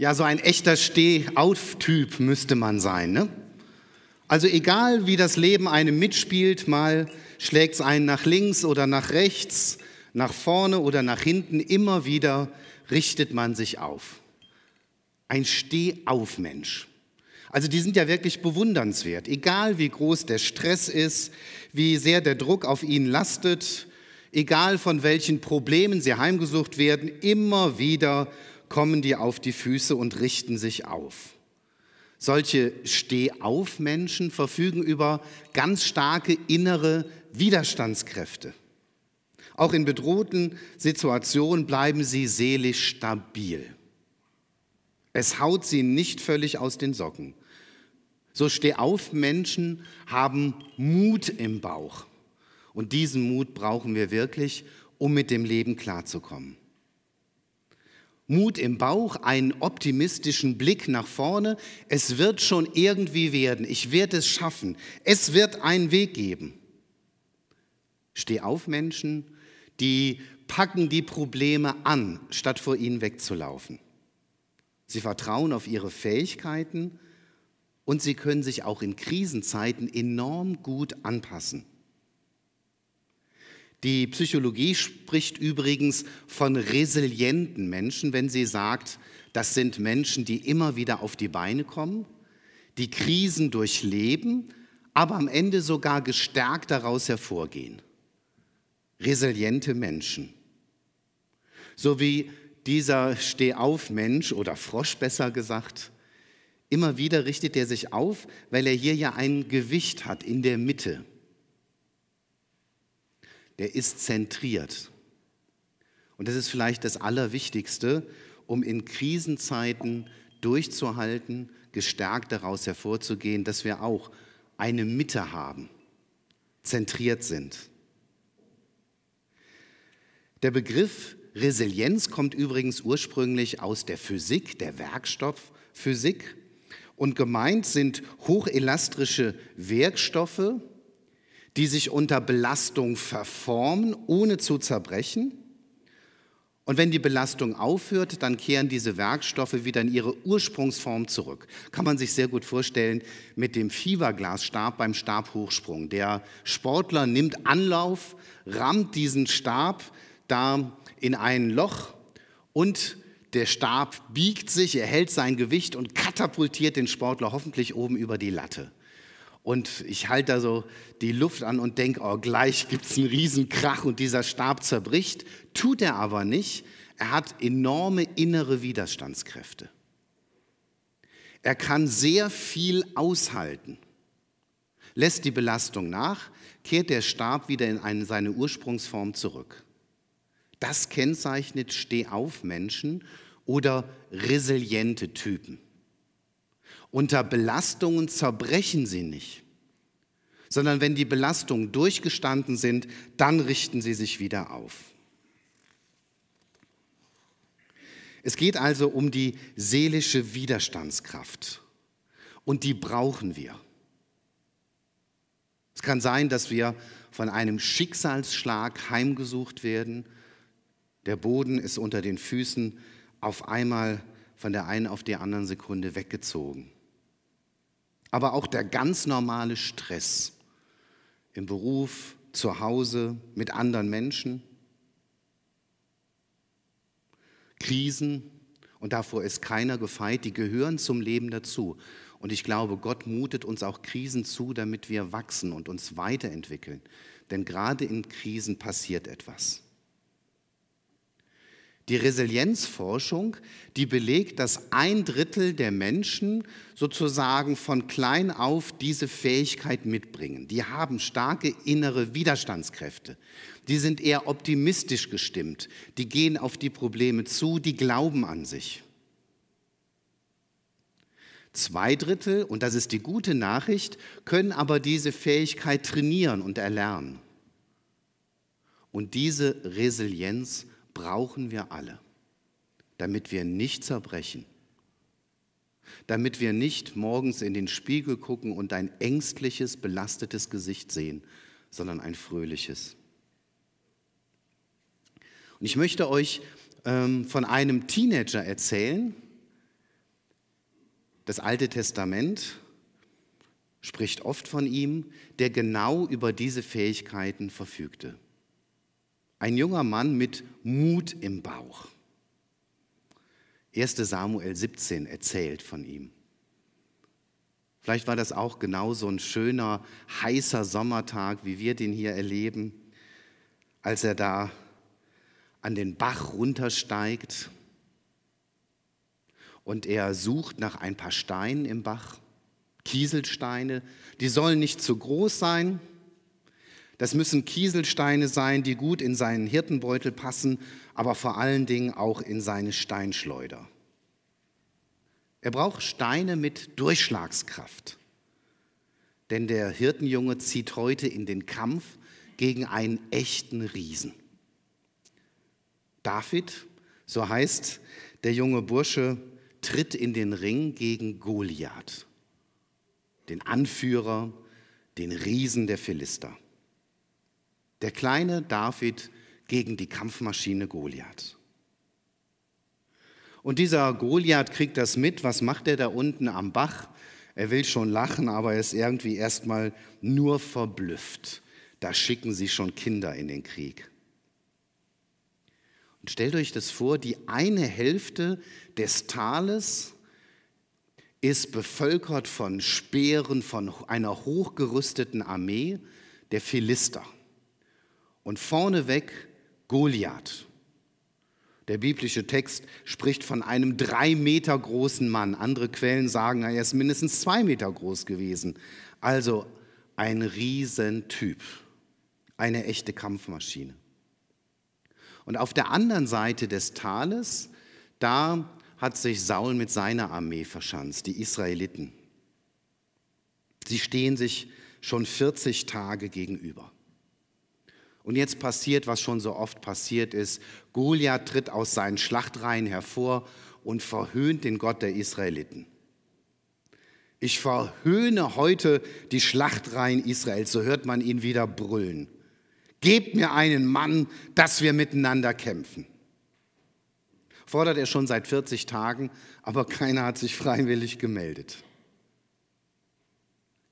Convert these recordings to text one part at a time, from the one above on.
Ja, so ein echter Steh-auf-Typ müsste man sein. Ne? Also egal, wie das Leben einem mitspielt, mal schlägt es einen nach links oder nach rechts, nach vorne oder nach hinten, immer wieder richtet man sich auf. Ein Steh-auf-Mensch. Also die sind ja wirklich bewundernswert. Egal wie groß der Stress ist, wie sehr der Druck auf ihnen lastet, egal von welchen Problemen sie heimgesucht werden, immer wieder kommen die auf die Füße und richten sich auf. Solche Stehauf-Menschen verfügen über ganz starke innere Widerstandskräfte. Auch in bedrohten Situationen bleiben sie seelisch stabil. Es haut sie nicht völlig aus den Socken. So Stehauf-Menschen haben Mut im Bauch. Und diesen Mut brauchen wir wirklich, um mit dem Leben klarzukommen. Mut im Bauch, einen optimistischen Blick nach vorne. Es wird schon irgendwie werden. Ich werde es schaffen. Es wird einen Weg geben. Steh auf, Menschen, die packen die Probleme an, statt vor ihnen wegzulaufen. Sie vertrauen auf ihre Fähigkeiten und sie können sich auch in Krisenzeiten enorm gut anpassen. Die Psychologie spricht übrigens von resilienten Menschen, wenn sie sagt, das sind Menschen, die immer wieder auf die Beine kommen, die Krisen durchleben, aber am Ende sogar gestärkt daraus hervorgehen. Resiliente Menschen. So wie dieser Stehauf-Mensch oder Frosch besser gesagt, immer wieder richtet er sich auf, weil er hier ja ein Gewicht hat in der Mitte der ist zentriert. Und das ist vielleicht das Allerwichtigste, um in Krisenzeiten durchzuhalten, gestärkt daraus hervorzugehen, dass wir auch eine Mitte haben, zentriert sind. Der Begriff Resilienz kommt übrigens ursprünglich aus der Physik, der Werkstoffphysik. Und gemeint sind hochelastrische Werkstoffe, die sich unter Belastung verformen, ohne zu zerbrechen. Und wenn die Belastung aufhört, dann kehren diese Werkstoffe wieder in ihre Ursprungsform zurück. Kann man sich sehr gut vorstellen mit dem Fieberglasstab beim Stabhochsprung. Der Sportler nimmt Anlauf, rammt diesen Stab da in ein Loch und der Stab biegt sich, er hält sein Gewicht und katapultiert den Sportler hoffentlich oben über die Latte. Und ich halte da so die Luft an und denke, oh, gleich gibt es einen Riesenkrach und dieser Stab zerbricht. Tut er aber nicht. Er hat enorme innere Widerstandskräfte. Er kann sehr viel aushalten. Lässt die Belastung nach, kehrt der Stab wieder in eine, seine Ursprungsform zurück. Das kennzeichnet Stehauf-Menschen oder resiliente Typen. Unter Belastungen zerbrechen sie nicht, sondern wenn die Belastungen durchgestanden sind, dann richten sie sich wieder auf. Es geht also um die seelische Widerstandskraft und die brauchen wir. Es kann sein, dass wir von einem Schicksalsschlag heimgesucht werden. Der Boden ist unter den Füßen auf einmal von der einen auf die andere Sekunde weggezogen aber auch der ganz normale Stress im Beruf, zu Hause, mit anderen Menschen, Krisen, und davor ist keiner gefeit, die gehören zum Leben dazu. Und ich glaube, Gott mutet uns auch Krisen zu, damit wir wachsen und uns weiterentwickeln. Denn gerade in Krisen passiert etwas. Die Resilienzforschung, die belegt, dass ein Drittel der Menschen sozusagen von klein auf diese Fähigkeit mitbringen. Die haben starke innere Widerstandskräfte. Die sind eher optimistisch gestimmt. Die gehen auf die Probleme zu, die glauben an sich. Zwei Drittel, und das ist die gute Nachricht, können aber diese Fähigkeit trainieren und erlernen. Und diese Resilienz brauchen wir alle, damit wir nicht zerbrechen, damit wir nicht morgens in den Spiegel gucken und ein ängstliches, belastetes Gesicht sehen, sondern ein fröhliches. Und ich möchte euch ähm, von einem Teenager erzählen, Das Alte Testament spricht oft von ihm, der genau über diese Fähigkeiten verfügte. Ein junger Mann mit Mut im Bauch. 1 Samuel 17 erzählt von ihm. Vielleicht war das auch genau so ein schöner, heißer Sommertag, wie wir den hier erleben, als er da an den Bach runtersteigt und er sucht nach ein paar Steinen im Bach, Kieselsteine, die sollen nicht zu groß sein, das müssen Kieselsteine sein, die gut in seinen Hirtenbeutel passen, aber vor allen Dingen auch in seine Steinschleuder. Er braucht Steine mit Durchschlagskraft. Denn der Hirtenjunge zieht heute in den Kampf gegen einen echten Riesen. David, so heißt der junge Bursche, tritt in den Ring gegen Goliath, den Anführer, den Riesen der Philister. Der kleine David gegen die Kampfmaschine Goliath. Und dieser Goliath kriegt das mit. Was macht er da unten am Bach? Er will schon lachen, aber er ist irgendwie erstmal nur verblüfft. Da schicken sie schon Kinder in den Krieg. Und stellt euch das vor, die eine Hälfte des Tales ist bevölkert von Speeren, von einer hochgerüsteten Armee der Philister. Und vorneweg Goliath. Der biblische Text spricht von einem drei Meter großen Mann. Andere Quellen sagen, er ist mindestens zwei Meter groß gewesen. Also ein Riesentyp, eine echte Kampfmaschine. Und auf der anderen Seite des Tales, da hat sich Saul mit seiner Armee verschanzt, die Israeliten. Sie stehen sich schon 40 Tage gegenüber. Und jetzt passiert, was schon so oft passiert ist. Goliath tritt aus seinen Schlachtreihen hervor und verhöhnt den Gott der Israeliten. Ich verhöhne heute die Schlachtreihen Israels, so hört man ihn wieder brüllen. Gebt mir einen Mann, dass wir miteinander kämpfen. Fordert er schon seit 40 Tagen, aber keiner hat sich freiwillig gemeldet.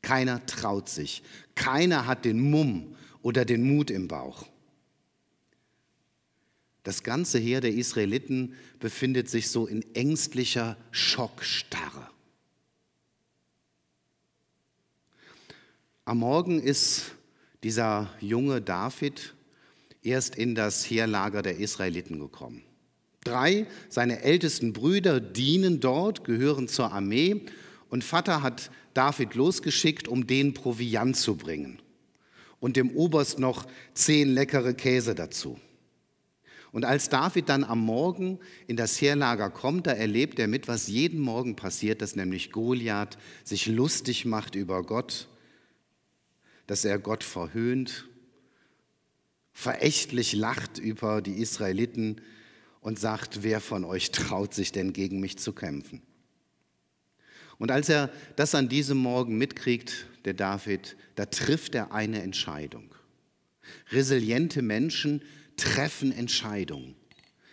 Keiner traut sich. Keiner hat den Mumm oder den Mut im Bauch. Das ganze Heer der Israeliten befindet sich so in ängstlicher Schockstarre. Am Morgen ist dieser junge David erst in das Heerlager der Israeliten gekommen. Drei seiner ältesten Brüder dienen dort, gehören zur Armee und Vater hat David losgeschickt, um den Proviant zu bringen und dem Oberst noch zehn leckere Käse dazu. Und als David dann am Morgen in das Heerlager kommt, da erlebt er mit, was jeden Morgen passiert, dass nämlich Goliath sich lustig macht über Gott, dass er Gott verhöhnt, verächtlich lacht über die Israeliten und sagt, wer von euch traut sich denn gegen mich zu kämpfen? Und als er das an diesem Morgen mitkriegt, der David, da trifft er eine Entscheidung. Resiliente Menschen treffen Entscheidungen.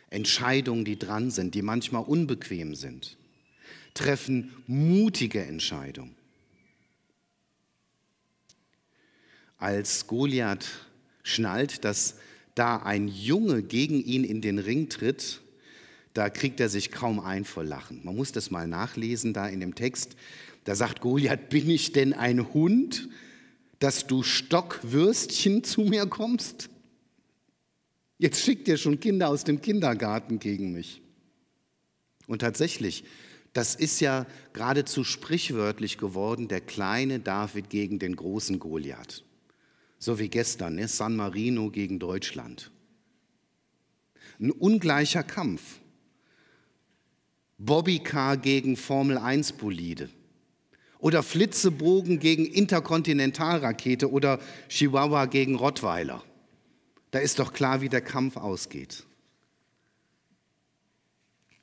Entscheidungen, die dran sind, die manchmal unbequem sind. Treffen mutige Entscheidungen. Als Goliath schnallt, dass da ein Junge gegen ihn in den Ring tritt, da kriegt er sich kaum ein vor Lachen. Man muss das mal nachlesen da in dem Text. Da sagt Goliath, bin ich denn ein Hund, dass du Stockwürstchen zu mir kommst? Jetzt schickt ihr schon Kinder aus dem Kindergarten gegen mich. Und tatsächlich, das ist ja geradezu sprichwörtlich geworden, der kleine David gegen den großen Goliath. So wie gestern, ne? San Marino gegen Deutschland. Ein ungleicher Kampf. Bobbycar gegen Formel 1 Bolide oder Flitzebogen gegen Interkontinentalrakete oder Chihuahua gegen Rottweiler. Da ist doch klar, wie der Kampf ausgeht.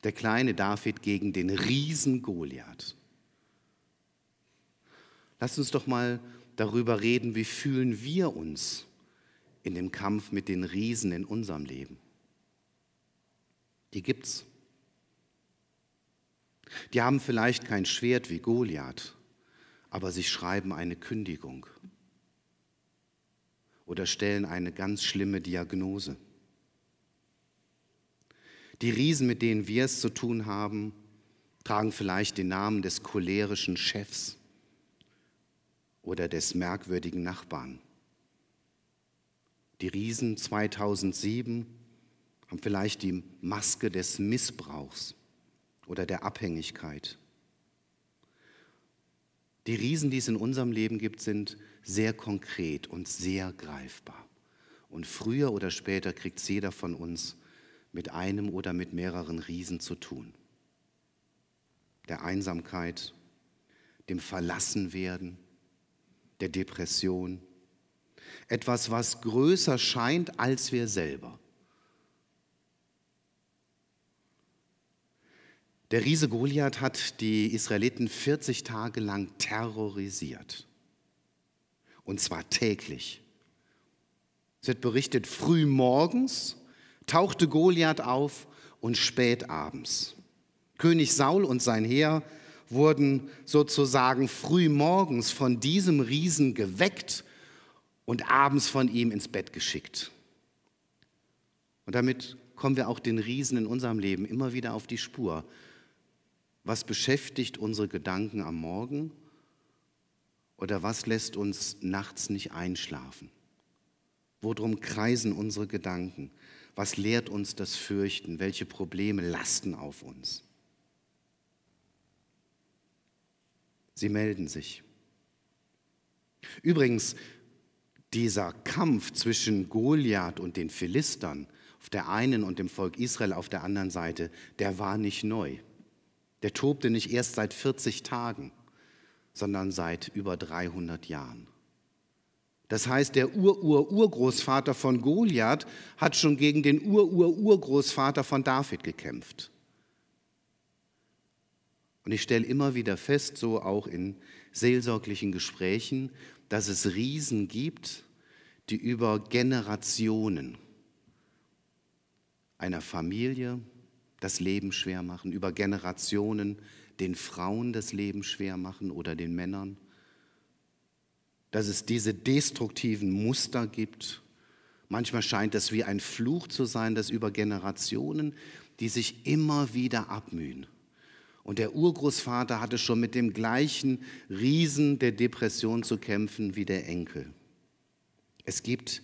Der kleine David gegen den Riesen Goliath. Lasst uns doch mal darüber reden, wie fühlen wir uns in dem Kampf mit den Riesen in unserem Leben. Die gibt's. Die haben vielleicht kein Schwert wie Goliath, aber sie schreiben eine Kündigung oder stellen eine ganz schlimme Diagnose. Die Riesen, mit denen wir es zu tun haben, tragen vielleicht den Namen des cholerischen Chefs oder des merkwürdigen Nachbarn. Die Riesen 2007 haben vielleicht die Maske des Missbrauchs oder der Abhängigkeit. Die Riesen, die es in unserem Leben gibt, sind sehr konkret und sehr greifbar. Und früher oder später kriegt jeder von uns mit einem oder mit mehreren Riesen zu tun. Der Einsamkeit, dem Verlassenwerden, der Depression. Etwas, was größer scheint als wir selber. Der Riese Goliath hat die Israeliten 40 Tage lang terrorisiert. Und zwar täglich. Es wird berichtet, früh morgens tauchte Goliath auf und spät abends. König Saul und sein Heer wurden sozusagen früh morgens von diesem Riesen geweckt und abends von ihm ins Bett geschickt. Und damit kommen wir auch den Riesen in unserem Leben immer wieder auf die Spur. Was beschäftigt unsere Gedanken am Morgen oder was lässt uns nachts nicht einschlafen? Worum kreisen unsere Gedanken? Was lehrt uns das Fürchten? Welche Probleme lasten auf uns? Sie melden sich. Übrigens, dieser Kampf zwischen Goliath und den Philistern auf der einen und dem Volk Israel auf der anderen Seite, der war nicht neu. Der tobte nicht erst seit 40 Tagen, sondern seit über 300 Jahren. Das heißt, der Ur-Ur-Urgroßvater von Goliath hat schon gegen den Ur-Ur-Urgroßvater von David gekämpft. Und ich stelle immer wieder fest, so auch in seelsorglichen Gesprächen, dass es Riesen gibt, die über Generationen einer Familie, das Leben schwer machen, über Generationen den Frauen das Leben schwer machen oder den Männern. Dass es diese destruktiven Muster gibt. Manchmal scheint es wie ein Fluch zu sein, dass über Generationen, die sich immer wieder abmühen. Und der Urgroßvater hatte schon mit dem gleichen Riesen der Depression zu kämpfen wie der Enkel. Es gibt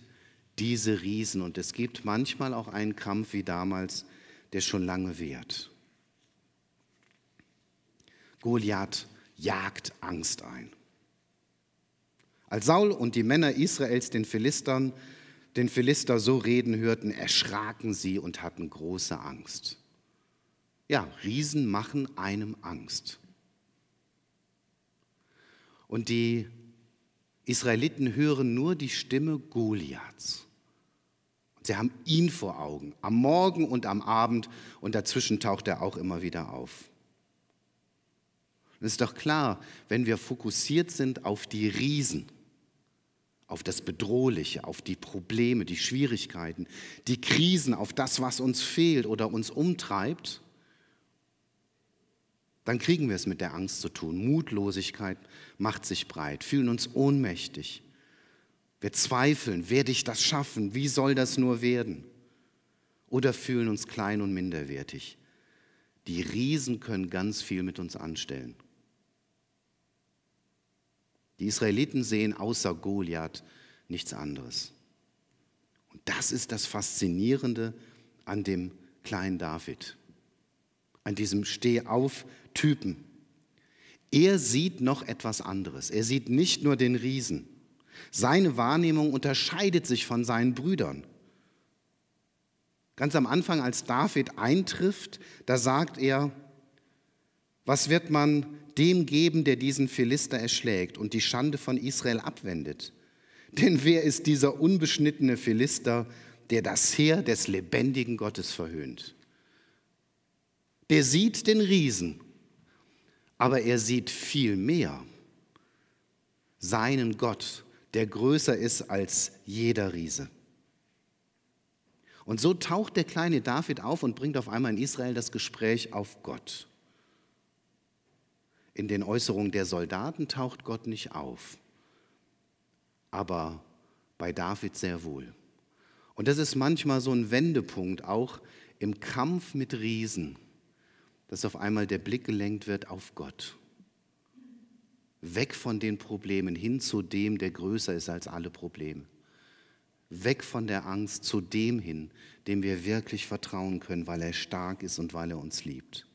diese Riesen und es gibt manchmal auch einen Kampf wie damals der schon lange währt. Goliath jagt Angst ein. Als Saul und die Männer Israels den Philistern, den Philister so reden hörten, erschraken sie und hatten große Angst. Ja, Riesen machen einem Angst. Und die Israeliten hören nur die Stimme Goliaths. Sie haben ihn vor Augen, am Morgen und am Abend, und dazwischen taucht er auch immer wieder auf. es ist doch klar, wenn wir fokussiert sind auf die Riesen, auf das Bedrohliche, auf die Probleme, die Schwierigkeiten, die Krisen, auf das, was uns fehlt oder uns umtreibt, dann kriegen wir es mit der Angst zu tun. Mutlosigkeit macht sich breit, fühlen uns ohnmächtig. Wir zweifeln, werde ich das schaffen? Wie soll das nur werden? Oder fühlen uns klein und minderwertig. Die Riesen können ganz viel mit uns anstellen. Die Israeliten sehen außer Goliath nichts anderes. Und das ist das Faszinierende an dem kleinen David, an diesem Stehauf-Typen. Er sieht noch etwas anderes. Er sieht nicht nur den Riesen, seine Wahrnehmung unterscheidet sich von seinen Brüdern. Ganz am Anfang, als David eintrifft, da sagt er, was wird man dem geben, der diesen Philister erschlägt und die Schande von Israel abwendet? Denn wer ist dieser unbeschnittene Philister, der das Heer des lebendigen Gottes verhöhnt? Der sieht den Riesen, aber er sieht viel mehr seinen Gott, der größer ist als jeder Riese. Und so taucht der kleine David auf und bringt auf einmal in Israel das Gespräch auf Gott. in den Äußerungen der Soldaten taucht Gott nicht auf, aber bei David sehr wohl. Und das ist manchmal so ein Wendepunkt, auch im Kampf mit Riesen, dass auf einmal der Blick gelenkt wird auf Gott. Weg von den Problemen hin zu dem, der größer ist als alle Probleme. Weg von der Angst zu dem hin, dem wir wirklich vertrauen können, weil er stark ist und weil er uns liebt.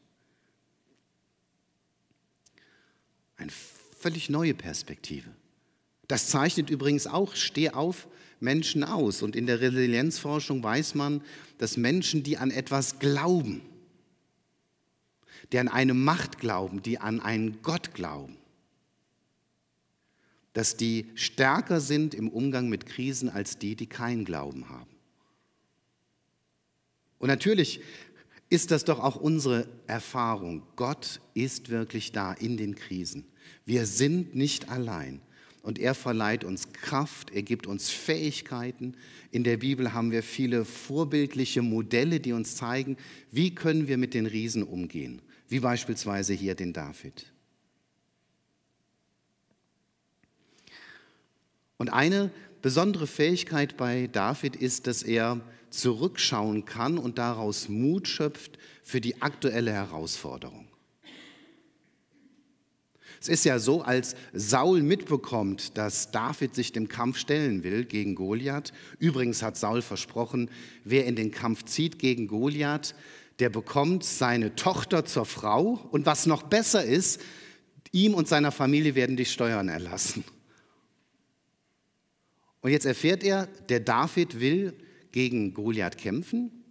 Eine völlig neue Perspektive. Das zeichnet übrigens auch Steh auf Menschen aus. Und in der Resilienzforschung weiß man, dass Menschen, die an etwas glauben, die an eine Macht glauben, die an einen Gott glauben, dass die stärker sind im Umgang mit Krisen als die, die keinen Glauben haben. Und natürlich ist das doch auch unsere Erfahrung. Gott ist wirklich da in den Krisen. Wir sind nicht allein. Und er verleiht uns Kraft, er gibt uns Fähigkeiten. In der Bibel haben wir viele vorbildliche Modelle, die uns zeigen, wie können wir mit den Riesen umgehen. Wie beispielsweise hier den David. Und eine besondere Fähigkeit bei David ist, dass er zurückschauen kann und daraus Mut schöpft für die aktuelle Herausforderung. Es ist ja so, als Saul mitbekommt, dass David sich dem Kampf stellen will gegen Goliath. Übrigens hat Saul versprochen, wer in den Kampf zieht gegen Goliath, der bekommt seine Tochter zur Frau. Und was noch besser ist, ihm und seiner Familie werden die Steuern erlassen. Und jetzt erfährt er, der David will gegen Goliath kämpfen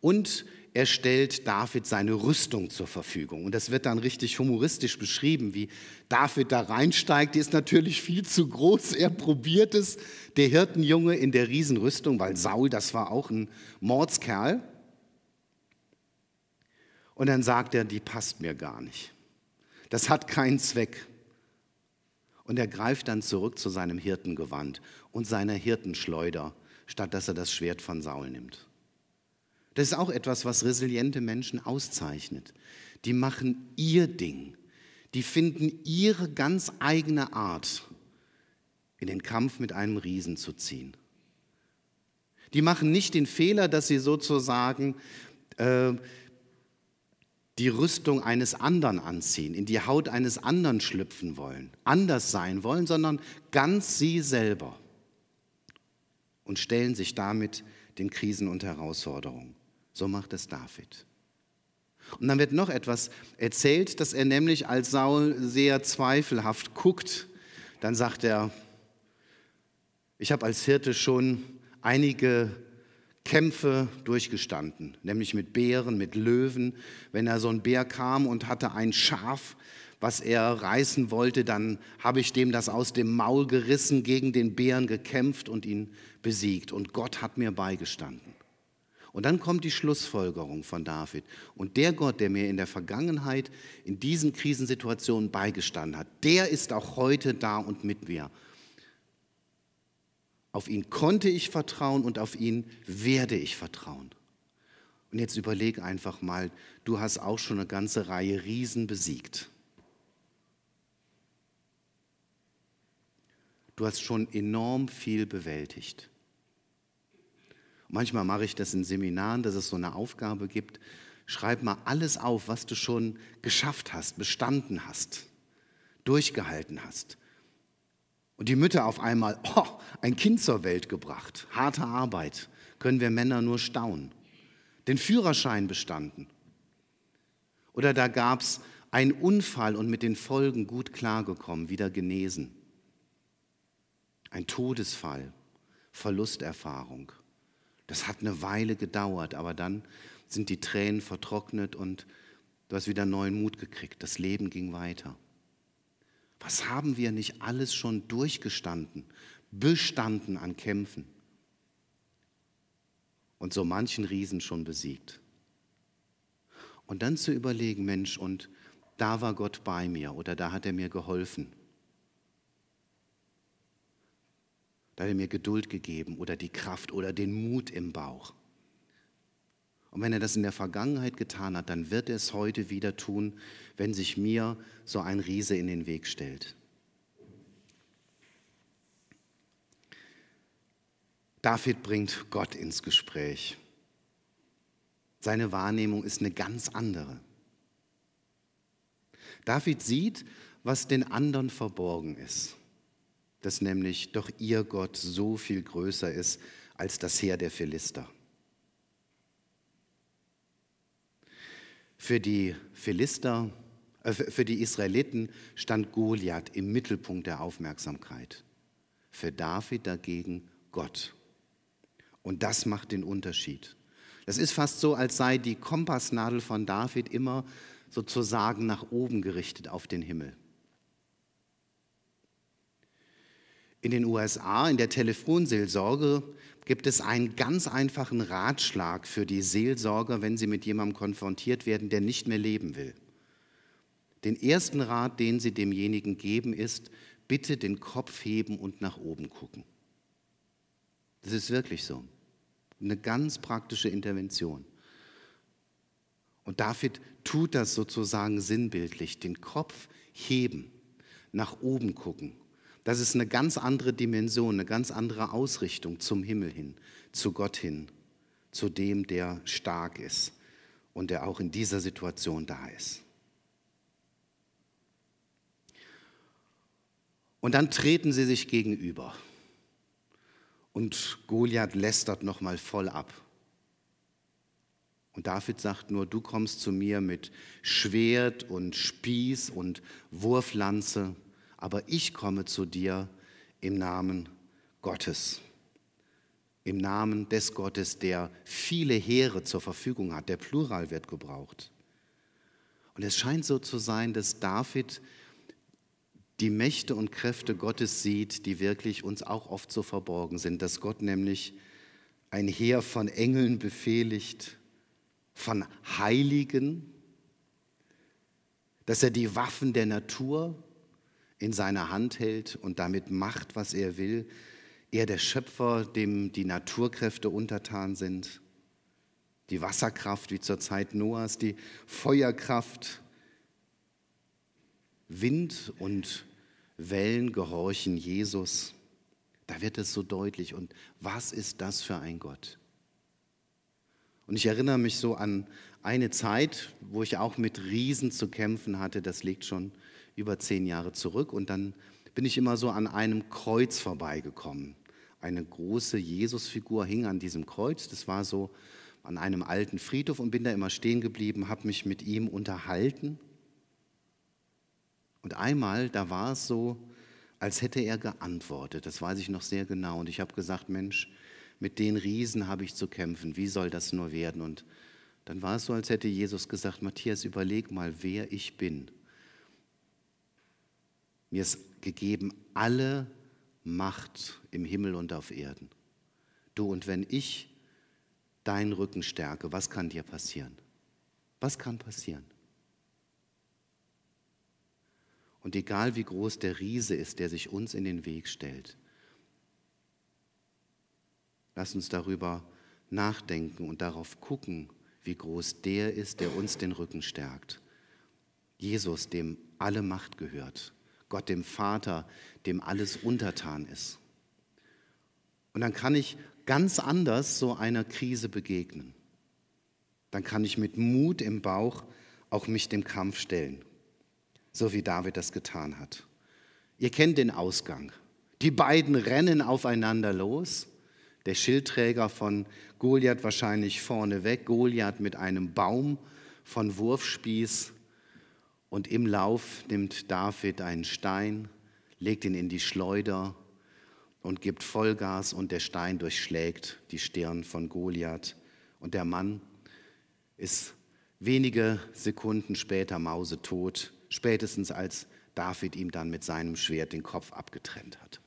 und er stellt David seine Rüstung zur Verfügung. Und das wird dann richtig humoristisch beschrieben, wie David da reinsteigt. Die ist natürlich viel zu groß. Er probiert es, der Hirtenjunge in der Riesenrüstung, weil Saul, das war auch ein Mordskerl. Und dann sagt er, die passt mir gar nicht. Das hat keinen Zweck. Und er greift dann zurück zu seinem Hirtengewand und seiner Hirtenschleuder, statt dass er das Schwert von Saul nimmt. Das ist auch etwas, was resiliente Menschen auszeichnet. Die machen ihr Ding. Die finden ihre ganz eigene Art, in den Kampf mit einem Riesen zu ziehen. Die machen nicht den Fehler, dass sie sozusagen äh, die Rüstung eines anderen anziehen, in die Haut eines anderen schlüpfen wollen, anders sein wollen, sondern ganz sie selber und stellen sich damit den Krisen und Herausforderungen. So macht es David. Und dann wird noch etwas erzählt, dass er nämlich als Saul sehr zweifelhaft guckt. Dann sagt er, ich habe als Hirte schon einige Kämpfe durchgestanden, nämlich mit Bären, mit Löwen. Wenn er so ein Bär kam und hatte ein Schaf, was er reißen wollte, dann habe ich dem das aus dem Maul gerissen, gegen den Bären gekämpft und ihn besiegt. Und Gott hat mir beigestanden. Und dann kommt die Schlussfolgerung von David. Und der Gott, der mir in der Vergangenheit in diesen Krisensituationen beigestanden hat, der ist auch heute da und mit mir. Auf ihn konnte ich vertrauen und auf ihn werde ich vertrauen. Und jetzt überleg einfach mal, du hast auch schon eine ganze Reihe Riesen besiegt. Du hast schon enorm viel bewältigt. Manchmal mache ich das in Seminaren, dass es so eine Aufgabe gibt. Schreib mal alles auf, was du schon geschafft hast, bestanden hast, durchgehalten hast. Und die Mütter auf einmal, oh, ein Kind zur Welt gebracht, harte Arbeit, können wir Männer nur staunen. Den Führerschein bestanden. Oder da gab es einen Unfall und mit den Folgen gut klargekommen, wieder genesen. Ein Todesfall, Verlusterfahrung. Das hat eine Weile gedauert, aber dann sind die Tränen vertrocknet und du hast wieder neuen Mut gekriegt. Das Leben ging weiter. Was haben wir nicht alles schon durchgestanden, bestanden an Kämpfen und so manchen Riesen schon besiegt? Und dann zu überlegen, Mensch, und da war Gott bei mir oder da hat er mir geholfen. Da hat er mir Geduld gegeben oder die Kraft oder den Mut im Bauch. Und wenn er das in der Vergangenheit getan hat, dann wird er es heute wieder tun, wenn sich mir so ein Riese in den Weg stellt. David bringt Gott ins Gespräch. Seine Wahrnehmung ist eine ganz andere. David sieht, was den anderen verborgen ist, dass nämlich doch ihr Gott so viel größer ist als das Heer der Philister. Für die Philister, äh, für die Israeliten stand Goliath im Mittelpunkt der Aufmerksamkeit. Für David dagegen Gott. Und das macht den Unterschied. Das ist fast so, als sei die Kompassnadel von David immer sozusagen nach oben gerichtet auf den Himmel. In den USA, in der Telefonseelsorge, gibt es einen ganz einfachen Ratschlag für die Seelsorger, wenn sie mit jemandem konfrontiert werden, der nicht mehr leben will. Den ersten Rat, den sie demjenigen geben, ist, bitte den Kopf heben und nach oben gucken. Das ist wirklich so. Eine ganz praktische Intervention. Und David tut das sozusagen sinnbildlich, den Kopf heben, nach oben gucken. Das ist eine ganz andere Dimension, eine ganz andere Ausrichtung zum Himmel hin, zu Gott hin, zu dem, der stark ist und der auch in dieser Situation da ist. Und dann treten sie sich gegenüber. Und Goliath lästert nochmal voll ab. Und David sagt nur, du kommst zu mir mit Schwert und Spieß und Wurflanze aber ich komme zu dir im Namen Gottes. Im Namen des Gottes, der viele Heere zur Verfügung hat. Der Plural wird gebraucht. Und es scheint so zu sein, dass David die Mächte und Kräfte Gottes sieht, die wirklich uns auch oft so verborgen sind, dass Gott nämlich ein Heer von Engeln befehligt, von Heiligen, dass er die Waffen der Natur in seiner Hand hält und damit macht, was er will. Er der Schöpfer, dem die Naturkräfte untertan sind. Die Wasserkraft wie zur Zeit Noahs, die Feuerkraft. Wind und Wellen gehorchen Jesus. Da wird es so deutlich. Und was ist das für ein Gott? Und ich erinnere mich so an eine Zeit, wo ich auch mit Riesen zu kämpfen hatte. Das liegt schon über zehn Jahre zurück und dann bin ich immer so an einem Kreuz vorbeigekommen. Eine große Jesusfigur hing an diesem Kreuz. Das war so an einem alten Friedhof und bin da immer stehen geblieben, habe mich mit ihm unterhalten. Und einmal, da war es so, als hätte er geantwortet. Das weiß ich noch sehr genau. Und ich habe gesagt, Mensch, mit den Riesen habe ich zu kämpfen. Wie soll das nur werden? Und dann war es so, als hätte Jesus gesagt, Matthias, überleg mal, wer ich bin. Mir ist gegeben alle Macht im Himmel und auf Erden. Du, und wenn ich deinen Rücken stärke, was kann dir passieren? Was kann passieren? Und egal wie groß der Riese ist, der sich uns in den Weg stellt, lass uns darüber nachdenken und darauf gucken, wie groß der ist, der uns den Rücken stärkt. Jesus, dem alle Macht gehört. Gott dem Vater, dem alles untertan ist. Und dann kann ich ganz anders so einer Krise begegnen. Dann kann ich mit Mut im Bauch auch mich dem Kampf stellen, so wie David das getan hat. Ihr kennt den Ausgang. Die beiden rennen aufeinander los. Der Schildträger von Goliath wahrscheinlich vorne weg, Goliath mit einem Baum von Wurfspieß und im Lauf nimmt David einen Stein, legt ihn in die Schleuder und gibt Vollgas und der Stein durchschlägt die Stirn von Goliath. Und der Mann ist wenige Sekunden später mausetot, spätestens als David ihm dann mit seinem Schwert den Kopf abgetrennt hat.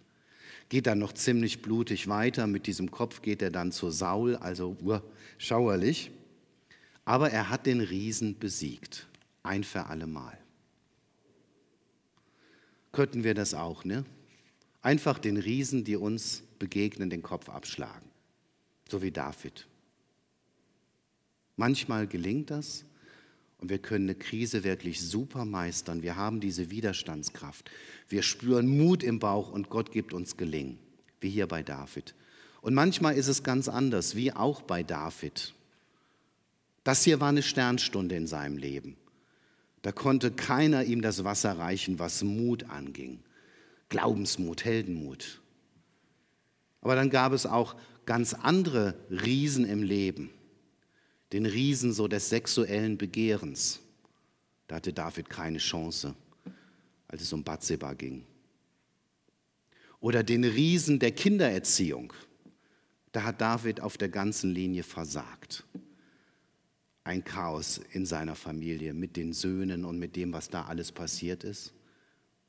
Geht dann noch ziemlich blutig weiter, mit diesem Kopf geht er dann zu Saul, also uh, schauerlich. Aber er hat den Riesen besiegt ein für allemal. Könnten wir das auch, ne? Einfach den Riesen, die uns begegnen, den Kopf abschlagen, so wie David. Manchmal gelingt das und wir können eine Krise wirklich super meistern. Wir haben diese Widerstandskraft. Wir spüren Mut im Bauch und Gott gibt uns Gelingen, wie hier bei David. Und manchmal ist es ganz anders, wie auch bei David. Das hier war eine Sternstunde in seinem Leben. Da konnte keiner ihm das Wasser reichen, was Mut anging. Glaubensmut, Heldenmut. Aber dann gab es auch ganz andere Riesen im Leben. Den Riesen so des sexuellen Begehrens. Da hatte David keine Chance, als es um Bathseba ging. Oder den Riesen der Kindererziehung. Da hat David auf der ganzen Linie versagt ein Chaos in seiner Familie mit den Söhnen und mit dem, was da alles passiert ist.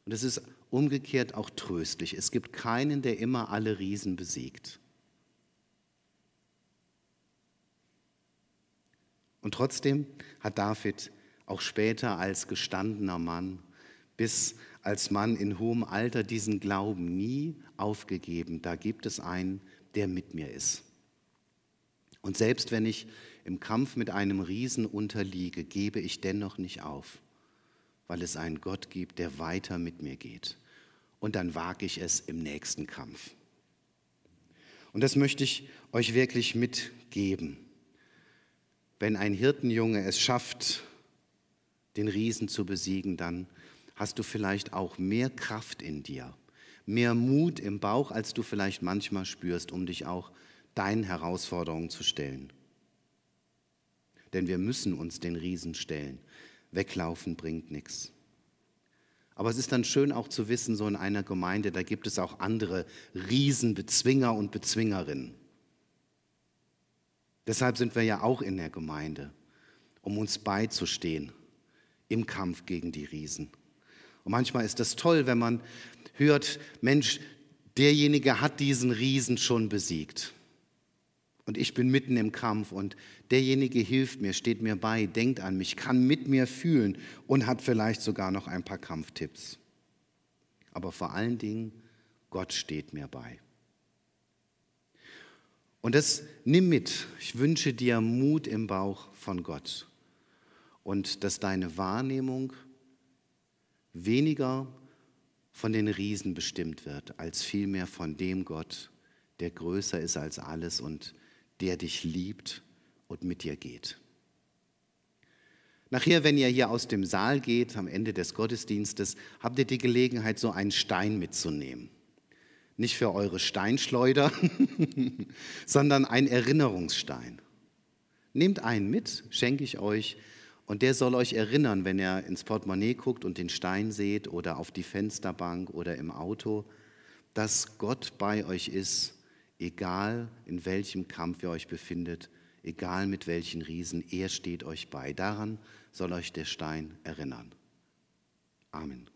Und es ist umgekehrt auch tröstlich. Es gibt keinen, der immer alle Riesen besiegt. Und trotzdem hat David auch später als gestandener Mann, bis als Mann in hohem Alter diesen Glauben nie aufgegeben. Da gibt es einen, der mit mir ist. Und selbst wenn ich im Kampf mit einem Riesen unterliege, gebe ich dennoch nicht auf, weil es einen Gott gibt, der weiter mit mir geht. Und dann wage ich es im nächsten Kampf. Und das möchte ich euch wirklich mitgeben. Wenn ein Hirtenjunge es schafft, den Riesen zu besiegen, dann hast du vielleicht auch mehr Kraft in dir, mehr Mut im Bauch, als du vielleicht manchmal spürst, um dich auch deinen Herausforderungen zu stellen denn wir müssen uns den Riesen stellen. Weglaufen bringt nichts. Aber es ist dann schön auch zu wissen, so in einer Gemeinde, da gibt es auch andere Riesenbezwinger und Bezwingerinnen. Deshalb sind wir ja auch in der Gemeinde, um uns beizustehen im Kampf gegen die Riesen. Und manchmal ist das toll, wenn man hört, Mensch, derjenige hat diesen Riesen schon besiegt und ich bin mitten im Kampf und derjenige hilft mir, steht mir bei, denkt an mich, kann mit mir fühlen und hat vielleicht sogar noch ein paar Kampftipps. Aber vor allen Dingen, Gott steht mir bei. Und das nimm mit. Ich wünsche dir Mut im Bauch von Gott und dass deine Wahrnehmung weniger von den Riesen bestimmt wird, als vielmehr von dem Gott, der größer ist als alles und der dich liebt und mit dir geht. Nachher, wenn ihr hier aus dem Saal geht, am Ende des Gottesdienstes, habt ihr die Gelegenheit, so einen Stein mitzunehmen. Nicht für eure Steinschleuder, sondern ein Erinnerungsstein. Nehmt einen mit, schenke ich euch, und der soll euch erinnern, wenn ihr ins Portemonnaie guckt und den Stein seht oder auf die Fensterbank oder im Auto, dass Gott bei euch ist egal in welchem Kampf ihr euch befindet, egal mit welchen Riesen, er steht euch bei. Daran soll euch der Stein erinnern. Amen.